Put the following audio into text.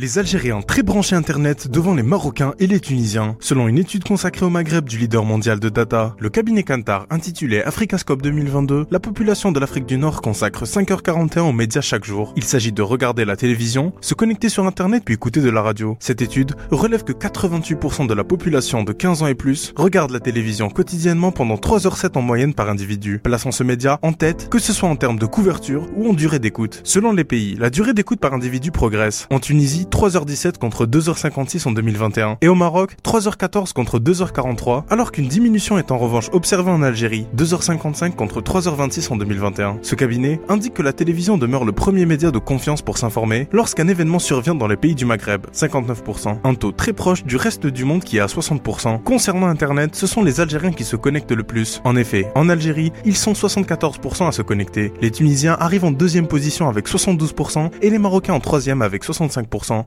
Les Algériens très branchés Internet devant les Marocains et les Tunisiens. Selon une étude consacrée au Maghreb du leader mondial de data, le cabinet Kantar intitulé Africascope 2022, la population de l'Afrique du Nord consacre 5h41 aux médias chaque jour. Il s'agit de regarder la télévision, se connecter sur Internet puis écouter de la radio. Cette étude relève que 88% de la population de 15 ans et plus regarde la télévision quotidiennement pendant 3h07 en moyenne par individu, plaçant ce média en tête que ce soit en termes de couverture ou en durée d'écoute. Selon les pays, la durée d'écoute par individu progresse. En Tunisie, 3h17 contre 2h56 en 2021. Et au Maroc, 3h14 contre 2h43, alors qu'une diminution est en revanche observée en Algérie, 2h55 contre 3h26 en 2021. Ce cabinet indique que la télévision demeure le premier média de confiance pour s'informer lorsqu'un événement survient dans les pays du Maghreb, 59%. Un taux très proche du reste du monde qui est à 60%. Concernant Internet, ce sont les Algériens qui se connectent le plus. En effet, en Algérie, ils sont 74% à se connecter. Les Tunisiens arrivent en deuxième position avec 72% et les Marocains en troisième avec 65%.